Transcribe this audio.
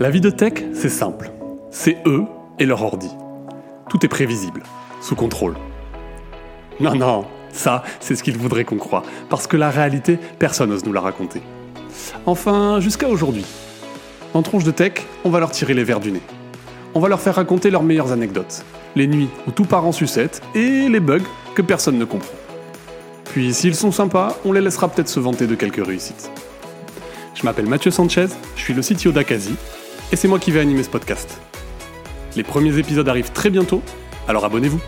La vie de tech, c'est simple. C'est eux et leur ordi. Tout est prévisible, sous contrôle. Non, non, ça, c'est ce qu'ils voudraient qu'on croie, parce que la réalité, personne n'ose nous la raconter. Enfin, jusqu'à aujourd'hui. En tronche de tech, on va leur tirer les verres du nez. On va leur faire raconter leurs meilleures anecdotes, les nuits où tout part en sucette et les bugs que personne ne comprend. Puis s'ils sont sympas, on les laissera peut-être se vanter de quelques réussites. Je m'appelle Mathieu Sanchez, je suis le CTO d'Akazi, et c'est moi qui vais animer ce podcast. Les premiers épisodes arrivent très bientôt, alors abonnez-vous.